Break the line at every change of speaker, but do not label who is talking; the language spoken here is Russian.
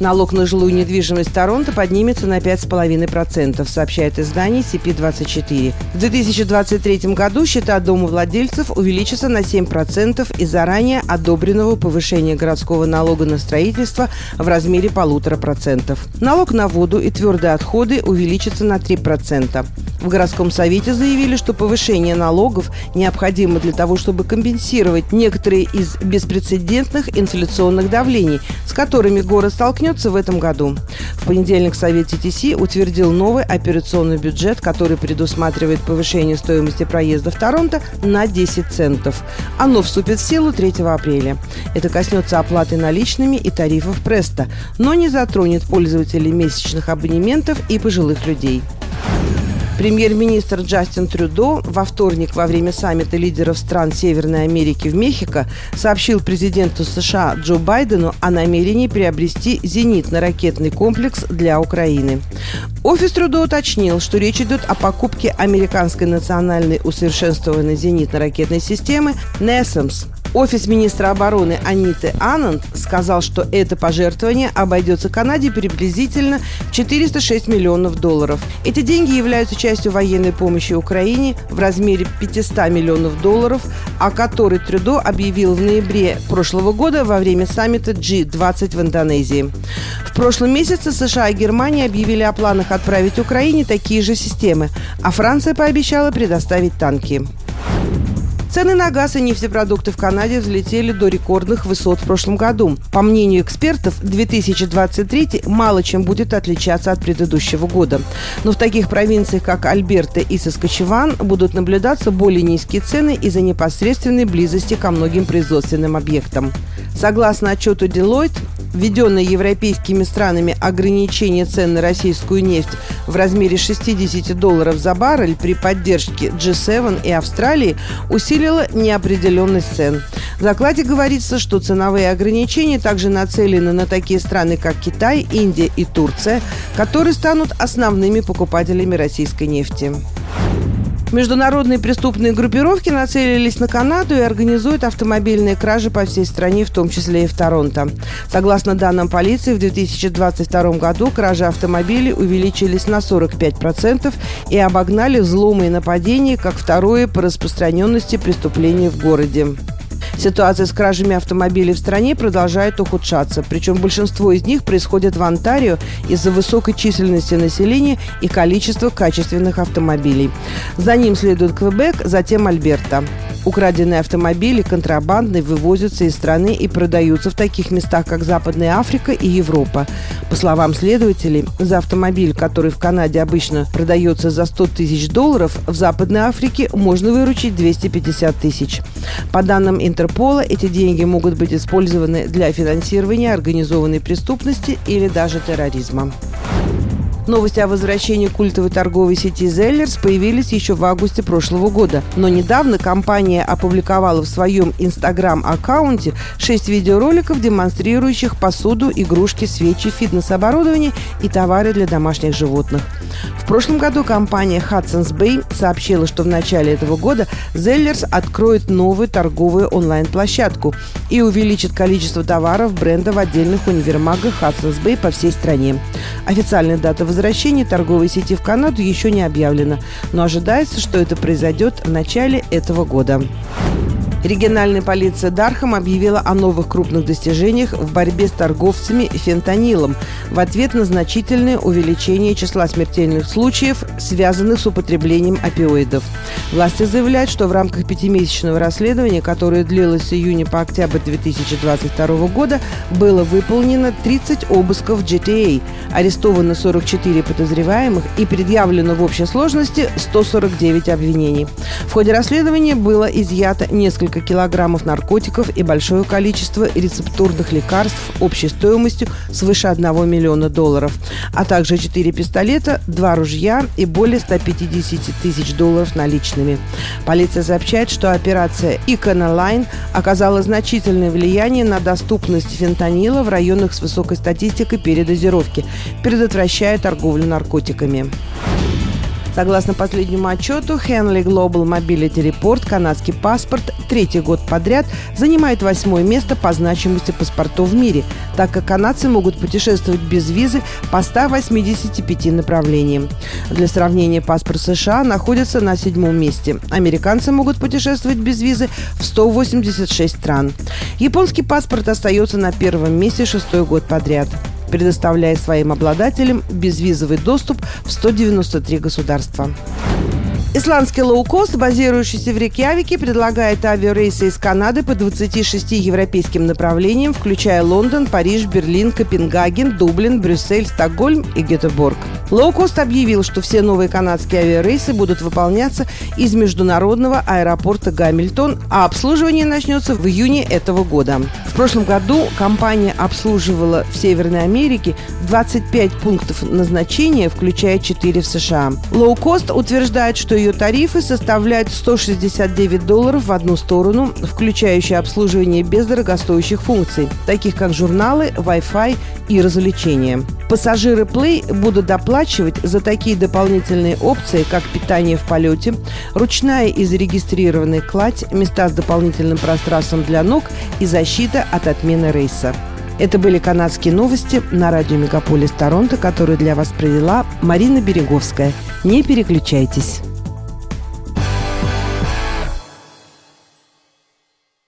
Налог на жилую недвижимость Торонто поднимется на 5,5%, сообщает издание CP24. В 2023 году счета домовладельцев увеличатся на 7% из-за ранее одобренного повышения городского налога на строительство в размере полутора процентов. Налог на воду и твердые отходы увеличится на 3%. В городском совете заявили, что повышение налогов необходимо для того, чтобы компенсировать некоторые из беспрецедентных инфляционных давлений, с которыми город столкнется в этом году. В понедельник Совет ТТС утвердил новый операционный бюджет, который предусматривает повышение стоимости проезда в Торонто на 10 центов. Оно вступит в силу 3 апреля. Это коснется оплаты наличными и тарифов Преста, но не затронет пользователей месячных абонементов и пожилых людей. Премьер-министр Джастин Трюдо во вторник во время саммита лидеров стран Северной Америки в Мехико сообщил президенту США Джо Байдену о намерении приобрести зенитно-ракетный комплекс для Украины. Офис Трюдо уточнил, что речь идет о покупке американской национальной усовершенствованной зенитно-ракетной системы «Несамс», Офис министра обороны Аниты Ананд сказал, что это пожертвование обойдется Канаде приблизительно в 406 миллионов долларов. Эти деньги являются частью военной помощи Украине в размере 500 миллионов долларов, о которой Трюдо объявил в ноябре прошлого года во время саммита G20 в Индонезии. В прошлом месяце США и Германия объявили о планах отправить Украине такие же системы, а Франция пообещала предоставить танки. Цены на газ и нефтепродукты в Канаде взлетели до рекордных высот в прошлом году. По мнению экспертов, 2023 мало чем будет отличаться от предыдущего года. Но в таких провинциях, как Альберта и Соскочеван, будут наблюдаться более низкие цены из-за непосредственной близости ко многим производственным объектам. Согласно отчету Deloitte, введенное европейскими странами ограничение цен на российскую нефть в размере 60 долларов за баррель при поддержке G7 и Австралии усилило неопределенность цен. В докладе говорится, что ценовые ограничения также нацелены на такие страны, как Китай, Индия и Турция, которые станут основными покупателями российской нефти. Международные преступные группировки нацелились на Канаду и организуют автомобильные кражи по всей стране, в том числе и в Торонто. Согласно данным полиции, в 2022 году кражи автомобилей увеличились на 45% и обогнали взломы и нападения как второе по распространенности преступления в городе. Ситуация с кражами автомобилей в стране продолжает ухудшаться. Причем большинство из них происходит в Онтарио из-за высокой численности населения и количества качественных автомобилей. За ним следует Квебек, затем Альберта. Украденные автомобили контрабандные вывозятся из страны и продаются в таких местах, как Западная Африка и Европа. По словам следователей, за автомобиль, который в Канаде обычно продается за 100 тысяч долларов, в Западной Африке можно выручить 250 тысяч. По данным Интерпола, эти деньги могут быть использованы для финансирования организованной преступности или даже терроризма. Новости о возвращении культовой торговой сети Зеллерс появились еще в августе прошлого года. Но недавно компания опубликовала в своем инстаграм-аккаунте шесть видеороликов, демонстрирующих посуду, игрушки, свечи, фитнес-оборудование и товары для домашних животных. В прошлом году компания Hudson's Bay сообщила, что в начале этого года Zellers откроет новую торговую онлайн-площадку и увеличит количество товаров бренда в отдельных универмагах Hudson's Bay по всей стране. Официальная дата возвращения торговой сети в Канаду еще не объявлена, но ожидается, что это произойдет в начале этого года. Региональная полиция Дархам объявила о новых крупных достижениях в борьбе с торговцами фентанилом в ответ на значительное увеличение числа смертельных случаев, связанных с употреблением опиоидов. Власти заявляют, что в рамках пятимесячного расследования, которое длилось с июня по октябрь 2022 года, было выполнено 30 обысков GTA, арестовано 44 подозреваемых и предъявлено в общей сложности 149 обвинений. В ходе расследования было изъято несколько несколько килограммов наркотиков и большое количество рецептурных лекарств общей стоимостью свыше 1 миллиона долларов, а также 4 пистолета, 2 ружья и более 150 тысяч долларов наличными. Полиция сообщает, что операция Econoline оказала значительное влияние на доступность фентанила в районах с высокой статистикой передозировки, предотвращая торговлю наркотиками. Согласно последнему отчету Henley Global Mobility Report, канадский паспорт третий год подряд занимает восьмое место по значимости паспортов в мире, так как канадцы могут путешествовать без визы по 185 направлениям. Для сравнения, паспорт США находится на седьмом месте. Американцы могут путешествовать без визы в 186 стран. Японский паспорт остается на первом месте шестой год подряд предоставляя своим обладателям безвизовый доступ в 193 государства. Исландский лоукост, базирующийся в Рейкьявике, предлагает авиарейсы из Канады по 26 европейским направлениям, включая Лондон, Париж, Берлин, Копенгаген, Дублин, Брюссель, Стокгольм и Гетеборг. Лоукост объявил, что все новые канадские авиарейсы будут выполняться из международного аэропорта Гамильтон, а обслуживание начнется в июне этого года. В прошлом году компания обслуживала в Северной Америке 25 пунктов назначения, включая 4 в США. Лоукост утверждает, что ее тарифы составляют 169 долларов в одну сторону, включающие обслуживание без дорогостоящих функций, таких как журналы, Wi-Fi и развлечения. Пассажиры Play будут доплачивать за такие дополнительные опции, как питание в полете, ручная и зарегистрированная кладь, места с дополнительным пространством для ног и защита от отмены рейса. Это были канадские новости на радио Мегаполис Торонто, которые для вас провела Марина Береговская. Не переключайтесь.